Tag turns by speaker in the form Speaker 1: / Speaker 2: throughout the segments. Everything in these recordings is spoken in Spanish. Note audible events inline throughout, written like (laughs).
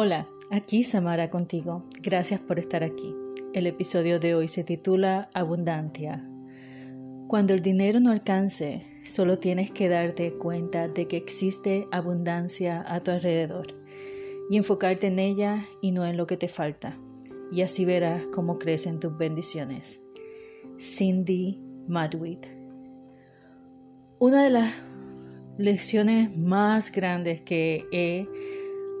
Speaker 1: Hola, aquí Samara contigo. Gracias por estar aquí. El episodio de hoy se titula Abundancia. Cuando el dinero no alcance, solo tienes que darte cuenta de que existe abundancia a tu alrededor y enfocarte en ella y no en lo que te falta. Y así verás cómo crecen tus bendiciones. Cindy Madwit. Una de las lecciones más grandes que he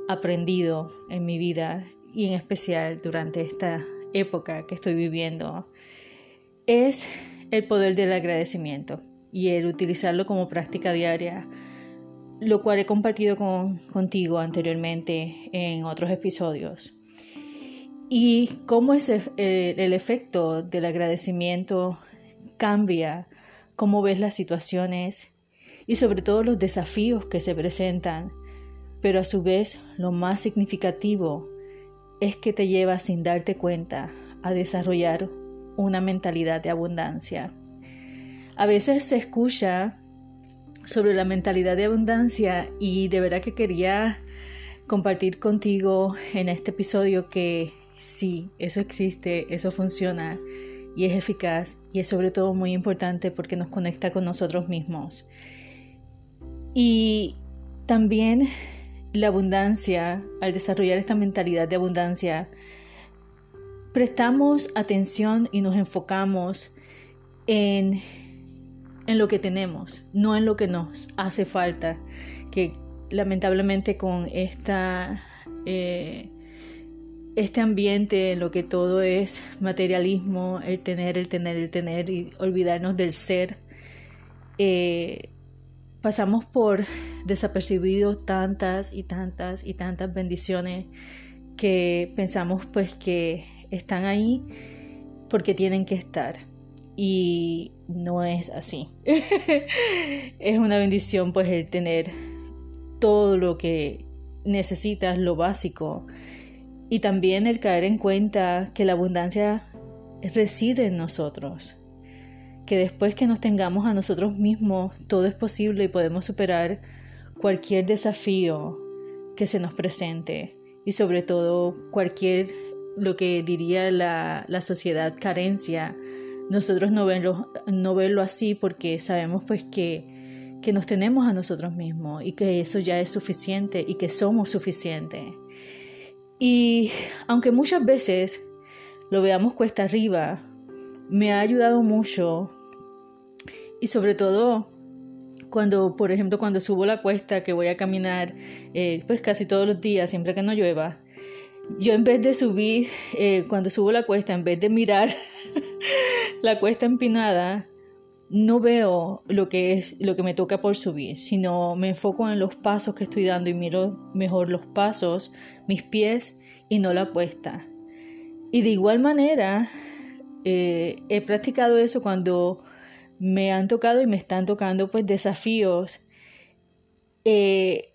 Speaker 1: aprendido en mi vida y en especial durante esta época que estoy viviendo es el poder del agradecimiento y el utilizarlo como práctica diaria, lo cual he compartido contigo anteriormente en otros episodios. Y cómo es el, el efecto del agradecimiento cambia cómo ves las situaciones y sobre todo los desafíos que se presentan pero a su vez lo más significativo es que te lleva sin darte cuenta a desarrollar una mentalidad de abundancia. A veces se escucha sobre la mentalidad de abundancia y de verdad que quería compartir contigo en este episodio que sí, eso existe, eso funciona y es eficaz y es sobre todo muy importante porque nos conecta con nosotros mismos. Y también la abundancia, al desarrollar esta mentalidad de abundancia, prestamos atención y nos enfocamos en, en lo que tenemos, no en lo que nos hace falta, que lamentablemente con esta, eh, este ambiente en lo que todo es materialismo, el tener, el tener, el tener y olvidarnos del ser, eh, pasamos por desapercibido tantas y tantas y tantas bendiciones que pensamos pues que están ahí porque tienen que estar. Y no es así. (laughs) es una bendición pues el tener todo lo que necesitas, lo básico. Y también el caer en cuenta que la abundancia reside en nosotros que después que nos tengamos a nosotros mismos, todo es posible y podemos superar cualquier desafío que se nos presente y sobre todo cualquier, lo que diría la, sociedad, carencia. Nosotros no verlo, no verlo así porque sabemos pues que, que nos tenemos a nosotros mismos y que eso ya es suficiente y que somos suficientes. Y aunque muchas veces lo veamos cuesta arriba, me ha ayudado mucho y sobre todo cuando, por ejemplo, cuando subo la cuesta que voy a caminar, eh, pues casi todos los días, siempre que no llueva, yo en vez de subir, eh, cuando subo la cuesta, en vez de mirar (laughs) la cuesta empinada, no veo lo que es lo que me toca por subir, sino me enfoco en los pasos que estoy dando y miro mejor los pasos, mis pies y no la cuesta. Y de igual manera, eh, he practicado eso cuando me han tocado y me están tocando pues desafíos. Eh,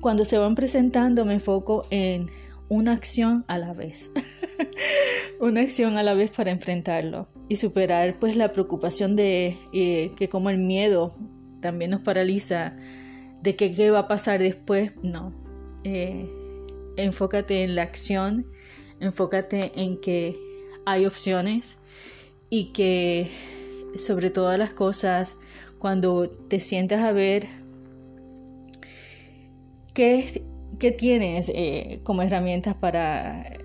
Speaker 1: cuando se van presentando me enfoco en una acción a la vez. (laughs) una acción a la vez para enfrentarlo y superar pues la preocupación de eh, que como el miedo también nos paraliza de que qué va a pasar después. No. Eh, enfócate en la acción, enfócate en que hay opciones y que sobre todas las cosas, cuando te sientas a ver qué, qué tienes eh, como herramientas para,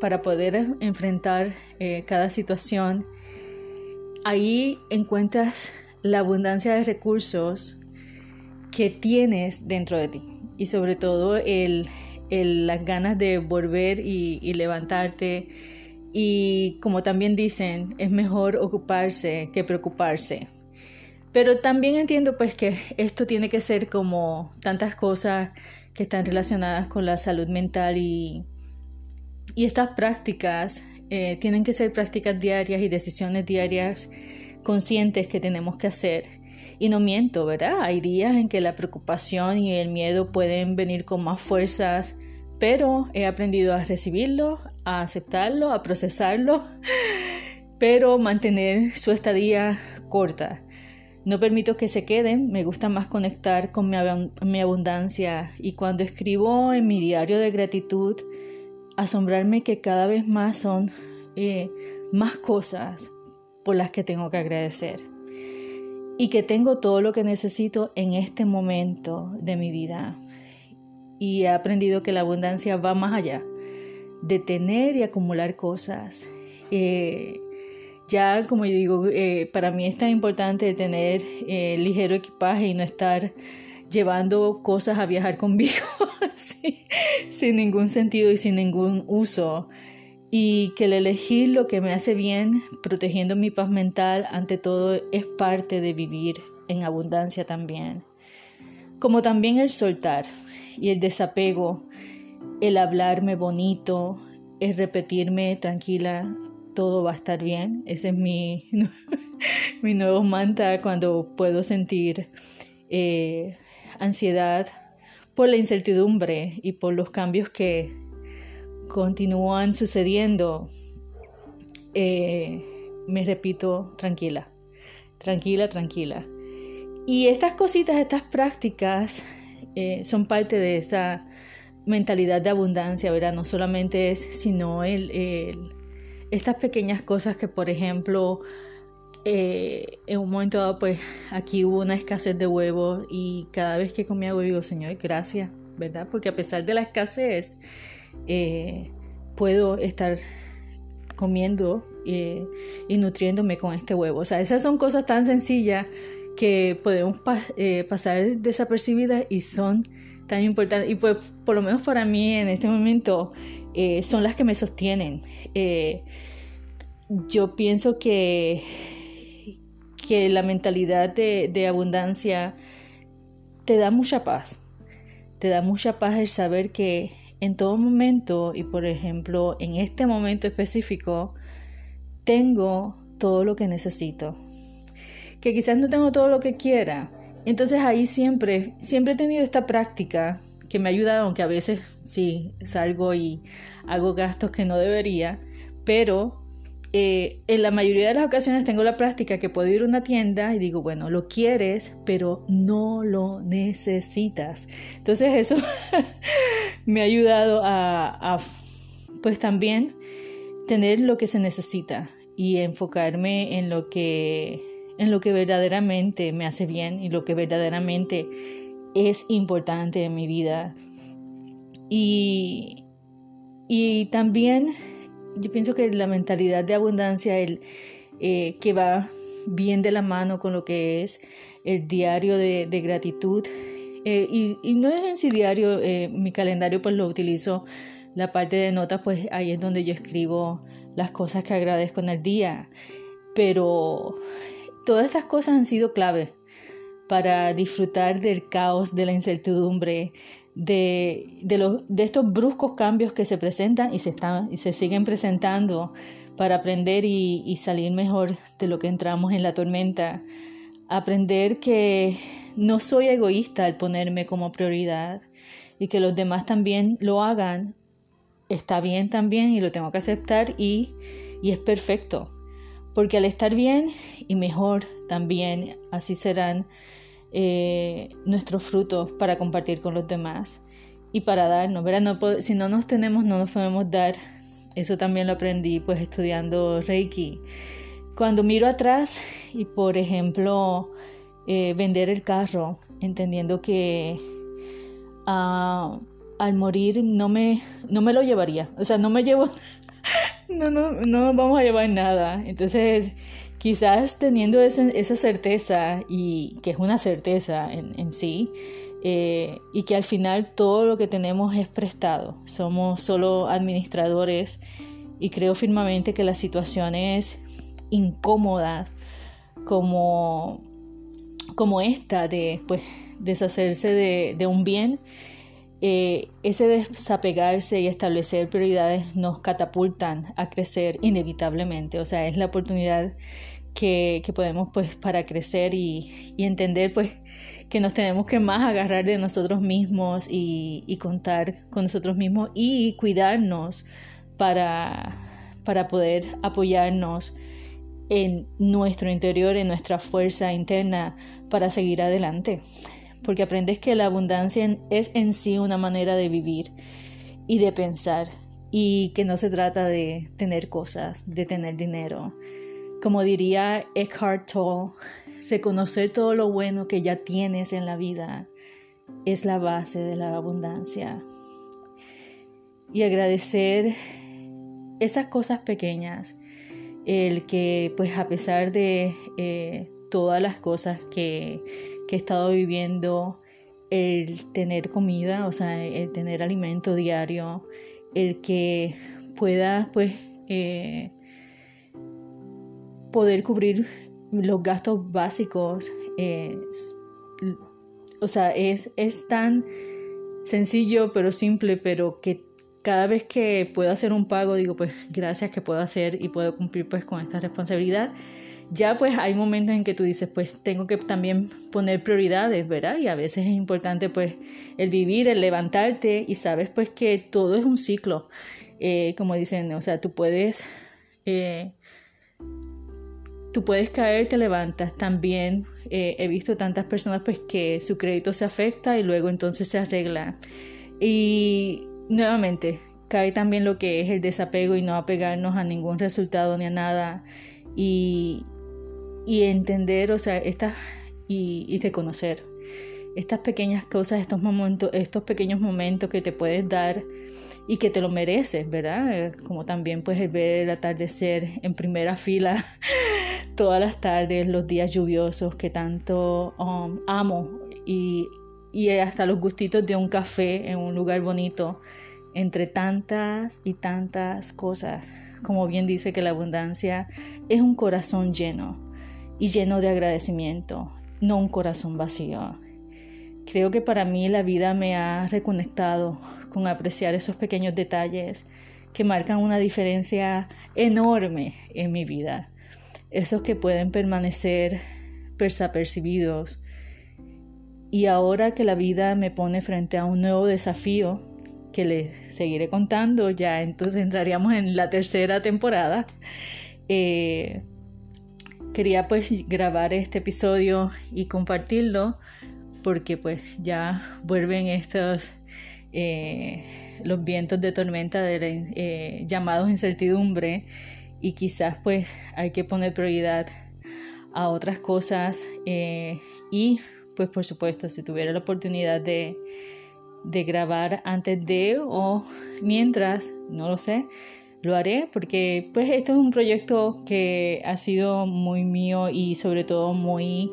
Speaker 1: para poder enfrentar eh, cada situación, ahí encuentras la abundancia de recursos que tienes dentro de ti. Y sobre todo el, las ganas de volver y levantarte y como también dicen, es mejor ocuparse que preocuparse. Pero también entiendo pues que esto tiene que ser como tantas cosas que están relacionadas con la salud mental y, estas prácticas eh, tienen que ser prácticas diarias y decisiones diarias conscientes que tenemos que hacer. Y no miento, ¿verdad? Hay días en que la preocupación y el miedo pueden venir con más fuerzas, pero he aprendido a recibirlo, a aceptarlo, a procesarlo, pero mantener su estadía corta. No permito que se queden, me gusta más conectar con mi, abundancia y cuando escribo en mi diario de gratitud, asombrarme que cada vez más son eh, más cosas por las que tengo que agradecer y que tengo todo lo que necesito en este momento de mi vida. Y he aprendido que la abundancia va más allá de tener y acumular cosas. Eh, ya, como yo digo, eh, para mí es tan importante tener eh, ligero equipaje y no estar llevando cosas a viajar conmigo (laughs) sin ningún sentido y sin ningún uso. Y que el elegir lo que me hace bien, protegiendo mi paz mental, ante todo es parte de vivir en abundancia también. Como también el soltar y el desapego, el hablarme bonito, el repetirme tranquila, todo va a estar bien. Ese es mi, (laughs) mi nuevo mantra cuando puedo sentir eh, ansiedad por la incertidumbre y por los cambios que continúan sucediendo. Eh, me repito, tranquila, tranquila, tranquila. Y estas cositas, estas prácticas eh, son parte de esa mentalidad de abundancia, ¿verdad? No solamente es, sino el estas pequeñas cosas que, por ejemplo, eh, en un momento dado, pues aquí hubo una escasez de huevos y cada vez que comía huevo digo, Señor, gracias, ¿verdad? Porque a pesar de la escasez, eh, puedo estar comiendo eh, y nutriéndome con este huevo. O sea, esas son cosas tan sencillas que podemos pasar desapercibidas y son tan importantes. Y pues por lo menos para mí en este momento eh, son las que me sostienen. Eh, yo pienso que, que la mentalidad de, abundancia te da mucha paz. Te da mucha paz el saber que en todo momento, y por ejemplo en este momento específico, tengo todo lo que necesito. Que quizás no tengo todo lo que quiera. Entonces ahí siempre, siempre he tenido esta práctica que me ha ayudado, aunque a veces sí salgo y hago gastos que no debería, pero eh, en la mayoría de las ocasiones tengo la práctica que puedo ir a una tienda y digo, bueno, lo quieres, pero no lo necesitas. Entonces eso (laughs) me ha ayudado a, pues también tener lo que se necesita y enfocarme en lo que en lo que verdaderamente me hace bien y lo que verdaderamente es importante en mi vida. Y, y también yo pienso que la mentalidad de abundancia, el, eh, que va bien de la mano con lo que es el diario de, gratitud, eh, y, no es en sí diario, eh, mi calendario pues lo utilizo, la parte de notas pues ahí es donde yo escribo las cosas que agradezco en el día, pero todas estas cosas han sido clave para disfrutar del caos, de la incertidumbre, de, de, estos bruscos cambios que se presentan y se, están, y se siguen presentando para aprender y, y salir mejor de lo que entramos en la tormenta. Aprender que no soy egoísta al ponerme como prioridad y que los demás también lo hagan. Está bien también y lo tengo que aceptar y, y es perfecto. Porque al estar bien y mejor también, así serán eh, nuestros frutos para compartir con los demás y para darnos, ¿verdad? si no nos tenemos, no nos podemos dar. Eso también lo aprendí pues estudiando Reiki. Cuando miro atrás y por ejemplo eh, vender el carro, entendiendo que ah, al morir no me, no me lo llevaría, o sea, no me llevo, no, no, no vamos a llevar nada. Entonces quizás teniendo esa, certeza, y que es una certeza en, sí, eh, y que al final todo lo que tenemos es prestado, somos solo administradores y creo firmemente que las situaciones incómodas como, como esta de pues, deshacerse de, un bien, eh, ese desapegarse y establecer prioridades nos catapultan a crecer inevitablemente. O sea, es la oportunidad que, podemos pues para crecer y, entender pues que nos tenemos que más agarrar de nosotros mismos y, contar con nosotros mismos y cuidarnos para, para poder apoyarnos en nuestro interior, en nuestra fuerza interna para seguir adelante. Porque aprendes que la abundancia es en sí una manera de vivir y de pensar y que no se trata de tener cosas, de tener dinero. Como diría Eckhart Tolle, reconocer todo lo bueno que ya tienes en la vida es la base de la abundancia. Y agradecer esas cosas pequeñas, el que pues a pesar de eh, todas las cosas que, que he estado viviendo, el tener comida, o sea, el tener alimento diario, el que pueda pues eh, poder cubrir los gastos básicos. Eh, o sea, es, es tan sencillo pero simple, pero que cada vez que puedo hacer un pago, digo, pues gracias que puedo hacer y puedo cumplir pues con esta responsabilidad. Ya pues hay momentos en que tú dices, pues tengo que también poner prioridades, ¿verdad? Y a veces es importante pues el vivir, el levantarte y sabes pues que todo es un ciclo. Eh, como dicen, o sea, tú puedes... Eh, tú puedes caer, te levantas. También eh, he visto tantas personas pues que su crédito se afecta y luego entonces se arregla. Y nuevamente, cae también lo que es el desapego y no apegarnos a ningún resultado ni a nada. Y, y entender, o sea, estas y, y, reconocer estas pequeñas cosas, estos momentos, estos pequeños momentos que te puedes dar y que te lo mereces, ¿verdad? Como también puedes ver el atardecer en primera (laughs) fila todas las tardes, los días lluviosos que tanto um, amo y, y hasta los gustitos de un café en un lugar bonito entre tantas y tantas cosas. Como bien dice que la abundancia es un corazón lleno y lleno de agradecimiento, no un corazón vacío. Creo que para mí la vida me ha reconectado con apreciar esos pequeños detalles que marcan una diferencia enorme en mi vida. Esos que pueden permanecer desapercibidos. Y ahora que la vida me pone frente a un nuevo desafío, que les seguiré contando, ya entonces entraríamos en la tercera temporada. Eh, quería pues grabar este episodio y compartirlo porque pues ya vuelven estos eh, los vientos de tormenta de eh, llamados incertidumbre y quizás pues hay que poner prioridad a otras cosas y pues por supuesto si tuviera la oportunidad de de grabar antes de o mientras, no lo sé, lo haré porque pues este es un proyecto que ha sido muy mío y sobre todo muy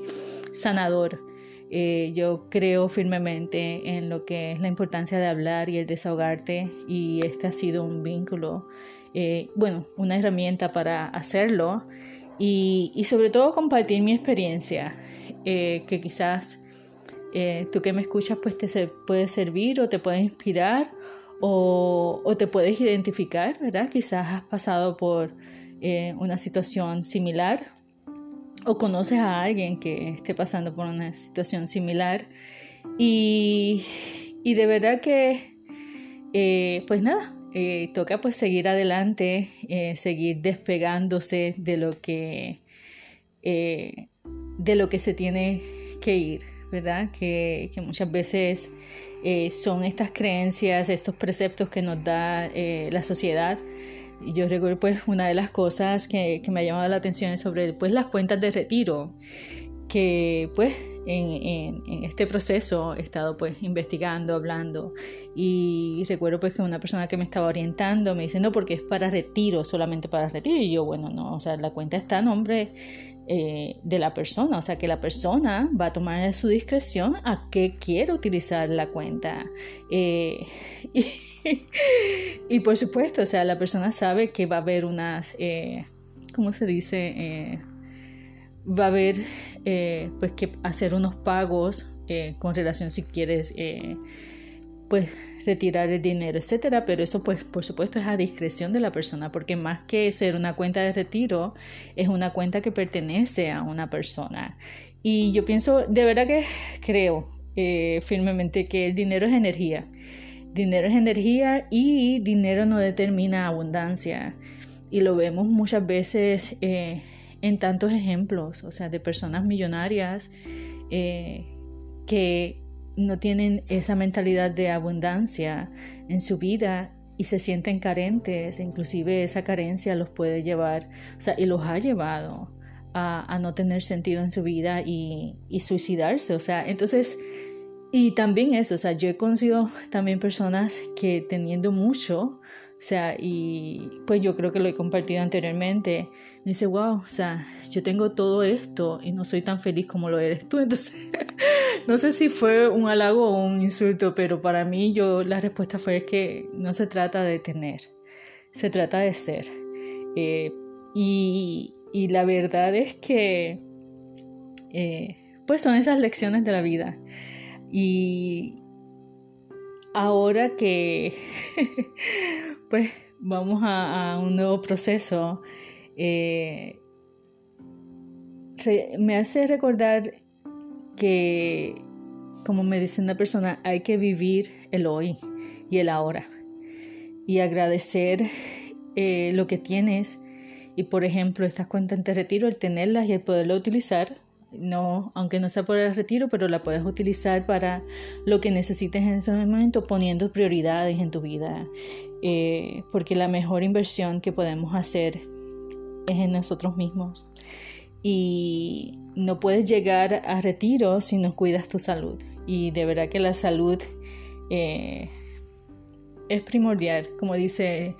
Speaker 1: sanador. Eh, yo creo firmemente en lo que es la importancia de hablar y el desahogarte y este ha sido un vínculo, eh, bueno, una herramienta para hacerlo y, y, sobre todo compartir mi experiencia, eh, que quizás tú que me escuchas pues te puede servir o te puede inspirar o, te puedes identificar, ¿verdad? Quizás has pasado por eh, una situación similar o conoces a alguien que esté pasando por una situación similar y, de verdad que eh, pues nada, toca pues seguir adelante, seguir despegándose de lo que de lo que se tiene que ir. ¿Verdad? Que, muchas veces eh, son estas creencias, estos preceptos que nos da eh, la sociedad. Y yo recuerdo pues una de las cosas que, me ha llamado la atención es sobre pues las cuentas de retiro, que pues en, este proceso he estado pues investigando, hablando y recuerdo pues que una persona que me estaba orientando me dice no porque es para retiro, solamente para retiro y yo bueno no, o sea la cuenta está a nombre eh, de la persona, o sea que la persona va a tomar su discreción a qué quiere utilizar la cuenta. Eh, (laughs) y, por supuesto, o sea, la persona sabe que va a haber unas, eh, ¿cómo se dice? va a haber pues que hacer unos pagos con relación si quieres pues retirar el dinero, etcétera, pero eso pues por supuesto es a discreción de la persona, porque más que ser una cuenta de retiro, es una cuenta que pertenece a una persona. Y yo pienso, de verdad que creo eh, firmemente que el dinero es energía. Dinero es energía y dinero no determina abundancia. Y lo vemos muchas veces eh, en tantos ejemplos, o sea, de personas millonarias eh, que no tienen esa mentalidad de abundancia en su vida y se sienten carentes, inclusive esa carencia los puede llevar, o sea, y los ha llevado a, no tener sentido en su vida y, y, suicidarse, o sea, entonces, y también eso, o sea, yo he conocido también personas que teniendo mucho, o sea, y pues yo creo que lo he compartido anteriormente. Me dice, wow, o sea, yo tengo todo esto y no soy tan feliz como lo eres tú. (laughs) Entonces, no sé si fue un halago o un insulto, pero para mí yo la respuesta fue que no se trata de tener, se trata de ser. Eh, y, la verdad es que, eh, pues son esas lecciones de la vida. Y ahora que (laughs) pues vamos a, un nuevo proceso, eh, me hace recordar que, como me dice una persona, hay que vivir el hoy y el ahora y agradecer eh, lo que tienes y por ejemplo estas cuentas de retiro, el tenerlas y el poderlo utilizar no, aunque no sea por el retiro, pero la puedes utilizar para lo que necesites en este momento, poniendo prioridades en tu vida. Eh, porque la mejor inversión que podemos hacer es en nosotros mismos. Y no puedes llegar a retiro si no cuidas tu salud. Y de verdad que la salud eh, es primordial. Como dice,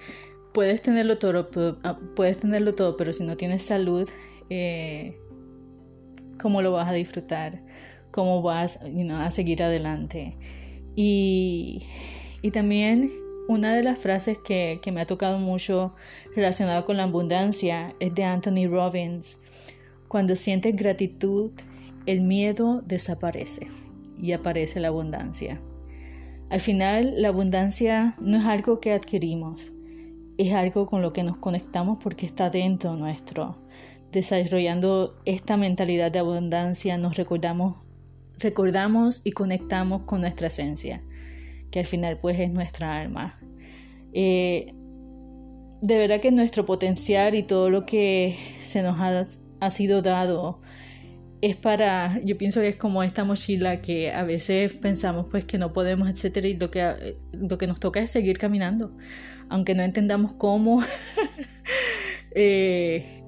Speaker 1: puedes tenerlo todo, ah, puedes tenerlo todo, pero si no tienes salud, eh, cómo lo vas a disfrutar, cómo vas a seguir adelante. Y, también una de las frases que, que, me ha tocado mucho relacionada con la abundancia es de Anthony Robbins. Cuando sientes gratitud, el miedo desaparece y aparece la abundancia. Al final, la abundancia no es algo que adquirimos, es algo con lo que nos conectamos porque está dentro nuestro desarrollando esta mentalidad de abundancia, nos recordamos, recordamos y conectamos con nuestra esencia, que al final pues es nuestra alma. Eh, de verdad que nuestro potencial y todo lo que se nos ha, ha sido dado es para, yo pienso que es como esta mochila que a veces pensamos pues que no podemos, etcétera, y lo que, lo que nos toca es seguir caminando, aunque no entendamos cómo. (laughs) eh,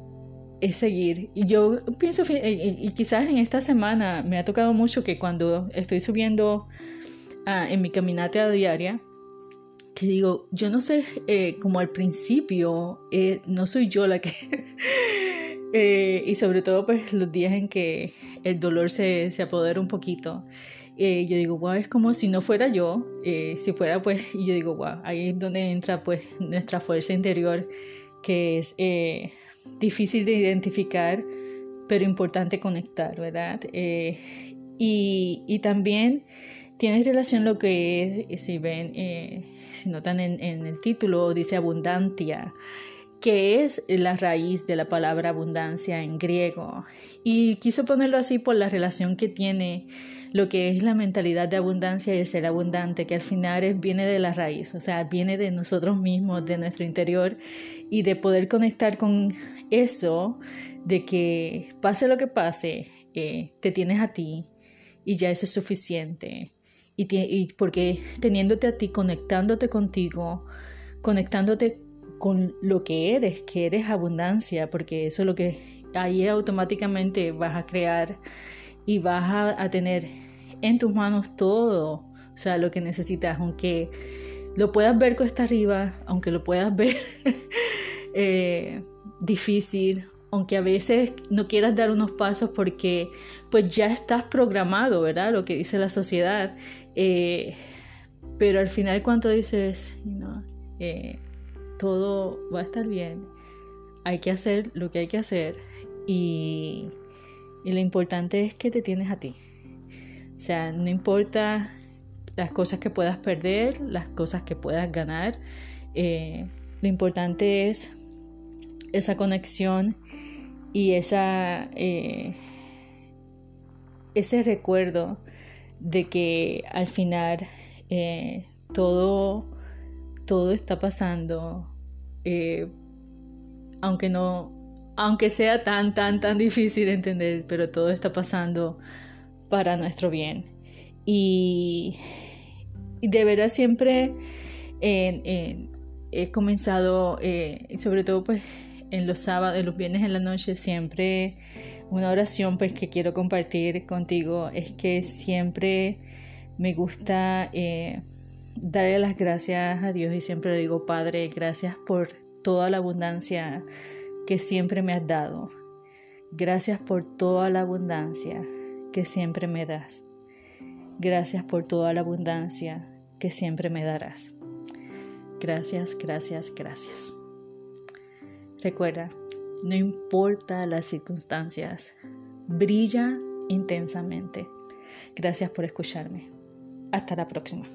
Speaker 1: es seguir. Y yo pienso, y quizás en esta semana me ha tocado mucho que cuando estoy subiendo ah, en mi caminata diaria, que digo, yo no sé, eh, como al principio, eh, no soy yo la que... (laughs) Eh, y sobre todo pues los días en que el dolor se, se apodera un poquito. yo digo, wow, es como si no fuera yo, si fuera pues, y yo digo, wow, ahí es donde entra pues nuestra fuerza interior, que es difícil de identificar, pero importante conectar, ¿verdad? Eh, y, también tiene relación lo que es, si ven, eh, si notan en, el título, dice abundancia, que es la raíz de la palabra abundancia en griego. Y quiso ponerlo así por la relación que tiene lo que es la mentalidad de abundancia y el ser abundante, que al final viene de la raíz, o sea, viene de nosotros mismos, de nuestro interior, y de poder conectar con eso, de que pase lo que pase, eh, te tienes a ti y ya eso es suficiente. Y, y porque teniéndote a ti, conectándote contigo, conectándote con lo que eres, que eres abundancia, porque eso es lo que ahí automáticamente vas a crear y vas a, tener en tus manos todo, o sea, lo que necesitas, aunque lo puedas ver cuesta arriba, aunque lo puedas (laughs) ver eh, difícil, aunque a veces no quieras dar unos pasos porque pues ya estás programado, ¿verdad? Lo que dice la sociedad. Eh, pero al final cuando dices, eh, todo va a estar bien, hay que hacer lo que hay que hacer y y lo importante es que te tienes a ti. O sea, no importa las cosas que puedas perder, las cosas que puedas ganar. Eh, lo importante es esa conexión y esa, eh, ese recuerdo de que al final eh, todo, todo está pasando, aunque no aunque sea tan, tan, tan (laughs) difícil de entender, pero todo está pasando para nuestro bien. Y, de verdad siempre he comenzado, eh, sobre todo pues en los sábados, en los viernes en la noche, siempre una oración pues que quiero compartir contigo es que siempre me gusta eh, darle las gracias a Dios y siempre le digo, Padre, gracias por toda la abundancia que siempre me has dado. Gracias por toda la abundancia que siempre me das. Gracias por toda la abundancia que siempre me darás. Gracias, gracias, gracias. Recuerda, no importa las circunstancias, brilla intensamente. Gracias por escucharme. Hasta la próxima.